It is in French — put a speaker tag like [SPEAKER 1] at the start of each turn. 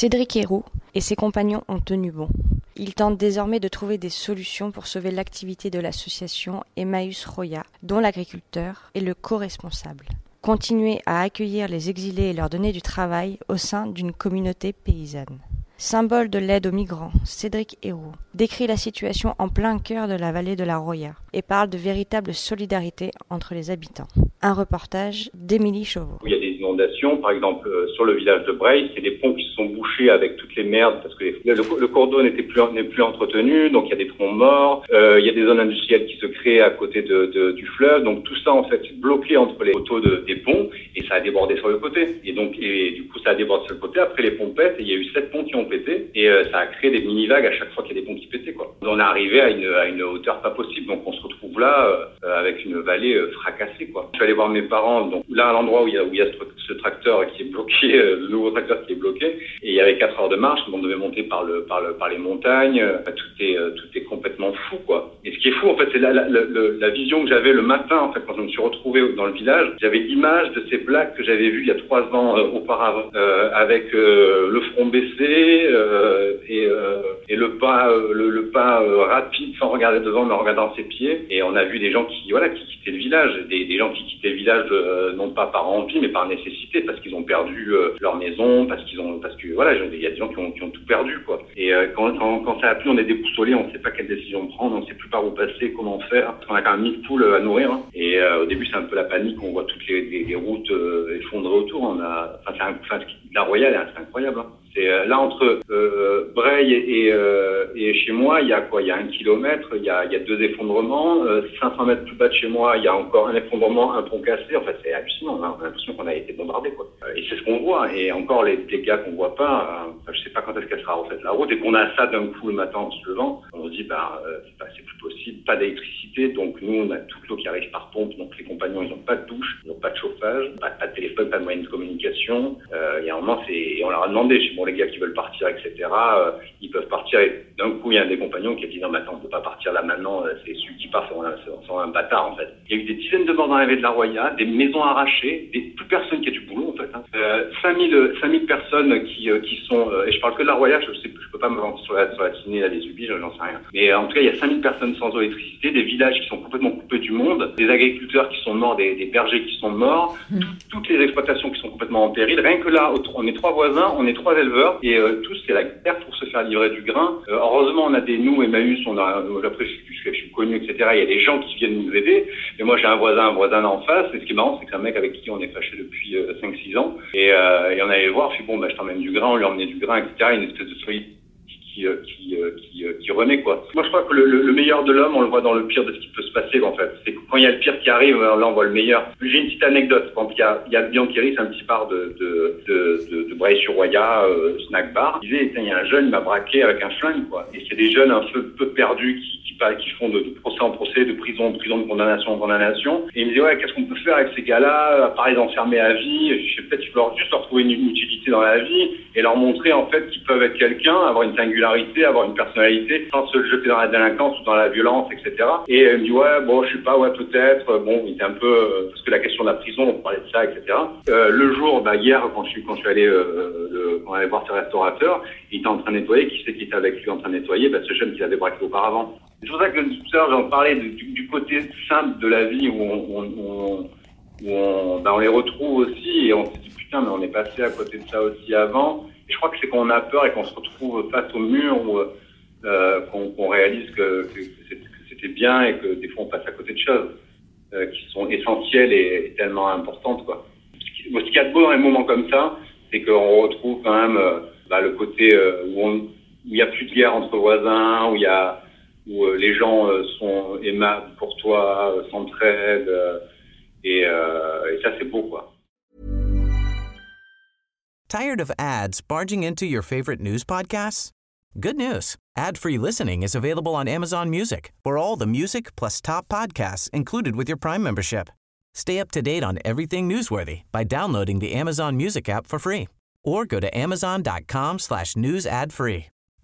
[SPEAKER 1] Cédric Héroux et ses compagnons ont tenu bon. Ils tentent désormais de trouver des solutions pour sauver l'activité de l'association Emmaüs Roya, dont l'agriculteur est le co-responsable. Continuer à accueillir les exilés et leur donner du travail au sein d'une communauté paysanne. Symbole de l'aide aux migrants, Cédric Héroux décrit la situation en plein cœur de la vallée de la Roya et parle de véritable solidarité entre les habitants. Un reportage d'Émilie Chauveau.
[SPEAKER 2] Inondations, par exemple euh, sur le village de Breil, c'est des ponts qui se sont bouchés avec toutes les merdes parce que le, le cours d'eau n'était plus n'est plus entretenu, donc il y a des troncs morts, euh, il y a des zones industrielles qui se créent à côté de, du fleuve, donc tout ça en fait bloqué entre les poteaux de- des ponts et ça a débordé sur le côté. Et donc et du coup ça a débordé sur le côté. Après les ponts pètent et il y a eu sept ponts qui ont pété et euh, ça a créé des mini vagues à chaque fois qu'il y a des ponts qui pétaient quoi. On est arrivé à une, à une hauteur pas possible, donc on se retrouve là avec une vallée fracassée quoi. Je suis allé voir mes parents, donc là à l'endroit où il y a, où il y a ce, tracteur qui est bloqué, le nouveau tracteur qui est bloqué, et il y avait quatre heures de marche, on devait monter par le par le par les montagnes, tout est euh, tout est complètement fou quoi. Et ce qui est fou en fait, c'est la, la, la, la vision que j'avais le matin en fait quand je me suis retrouvé dans le village, j'avais l'image de ces plaques que j'avais vues il y a trois ans euh, auparavant, euh, avec euh, le front baissé euh, et et le pas le, le pas rapide sans regarder devant mais en regardant ses pieds. Et on a vu des gens qui voilà qui quittaient le village, des, des gens qui quittaient le village euh, non pas par envie mais par nécessité parce qu'ils ont perdu euh, leur maison, parce qu'ils ont parce que voilà il y a des gens qui ont, tout perdu quoi. Et euh, quand, ça a plu on est déboussolé, on sait pas quelle décision prendre, on sait plus par où passer, comment faire. On a quand même mille poules à nourrir hein. et euh, au début c'est un peu la panique, on voit toutes les, routes effondrées autour. On a la Royale c'est incroyable. Hein. C'est euh, là entre euh, euh, et chez moi, il y a quoi? Il y a un kilomètre, il y a, deux effondrements. Euh, 500 mètres plus bas de chez moi, il y a encore un effondrement, un pont cassé. En fait, c'est hallucinant. Hein. On a l'impression qu'on a été bombardé. Euh, Et c'est ce qu'on voit. Et encore les dégâts qu'on voit pas. Euh, je sais pas quand est-ce qu'elle sera refaite la route. Et qu'on a ça d'un coup le matin en se levant, on se dit bah euh, c'est plus possible. Pas d'électricité, donc nous on a toute l'eau qui arrive par pompe. Donc les compagnons ils n'ont pas de douche, n'ont pas pas, de téléphone, pas de moyen de communication. Euh, il y a un moment c'est, on leur a demandé, bon les gars qui veulent partir, etc. Euh, ils peuvent partir. Et d'un coup il y a un des compagnons qui a dit non mais attends on peut pas partir là maintenant. euh, C'est celui qui part, c'est un, un bâtard en fait. Il y a eu des dizaines de morts dans la de la Roya, des maisons arrachées, des, plus personne qui a du boulot en fait. Hein. Euh, 5000 5000 personnes qui euh, qui sont euh, et je parle que de la Roya, je sais je peux pas me vanter sur la sur la ciné là des ubis, j'en sais rien. Mais en tout cas il y a 5000 personnes sans électricité, des villages qui sont complètement coupés du monde, des agriculteurs qui sont morts, des bergers qui sont morts, tout- toutes les exploitations qui sont complètement en péril. Rien que là, on est trois voisins, on est trois éleveurs et euh, tous c'est la guerre pour se faire livrer du grain. Euh, heureusement on a des nous Emmaüs, on a euh, après je, suis- connu etc. Il y a des gens qui viennent nous aider. Mais moi j'ai un voisin, un voisin en face. Et ce qui est marrant c'est que c'est un mec avec qui on est fâché depuis euh, 5-6 ans et, euh, et on allait le voir. Je suis bon bah je t'emmène du grain, on lui emmenait du grain etc. Une espèce de solidité qui, euh, qui, euh, qui, euh, qui renaît quoi. Moi je crois que le, le- le meilleur de l'homme on le voit dans le pire de ce qui peut se passer en fait. C'est quand il y a le pire qui arrive, là on voit le meilleur. J'ai une petite anecdote. Quand il y a, il y a le Biancheri, c'est un petit bar de, de, de, de, de Breil-sur-Roya, euh, snack bar. Il disait, il y a un jeune, il m'a braqué avec un flingue quoi. Et c'est des jeunes un peu, peu perdus qui, qui, qui font de, de procès en de prison, de prison de condamnation en condamnation. Et il me disait, ouais, qu'est-ce qu'on peut faire avec ces gars-là? À part les enfermer à vie, je sais peut-être qu'il faut leur, juste leur trouver une, utilité dans la vie et leur montrer en fait qu'ils peuvent être quelqu'un, avoir une singularité, avoir une personnalité, sans se jeter dans la délinquance ou dans la violence, etc. Et il me dit ouais, bon, je sais pas, ouais, peut-être. Bon, il était un peu euh, parce que la question de la prison, on parlait de ça, etc. Euh, le jour, bah, hier, quand je suis quand je suis allé, euh, le, quand on voir ce restaurateur, il était en train de nettoyer. Qui c'est qui était avec lui en train de nettoyer? Bah, ce jeune qu'il avait braqué auparavant. C'est pour ça que tout à l'heure j'en parlais du, côté simple de la vie où on, on, on on, ben on les retrouve aussi et on se dit putain mais on est passé à côté de ça aussi avant. Et je crois que c'est quand on a peur et qu'on se retrouve face au mur euh, qu'on qu'on réalise que, que c'était bien et que des fois on passe à côté de choses euh, qui sont essentielles et, tellement importantes quoi. Ce qui- Ce qu'il y a de beau dans les moments comme ça, c'est qu'on retrouve quand même euh, bah, le côté euh, où il n'y a plus de guerre entre voisins, où il y a où euh, les gens euh, sont aimables pour toi, euh, s'entraident. Euh, et, euh, et ça, c'est beau, quoi.
[SPEAKER 3] Tired of ads barging into your favorite news podcasts? Good news. Ad-free listening is available on Amazon Music for all the music plus top podcasts included with your Prime membership. Stay up to date on everything newsworthy by downloading the Amazon Music app for free or go to amazon.com slash news ad free.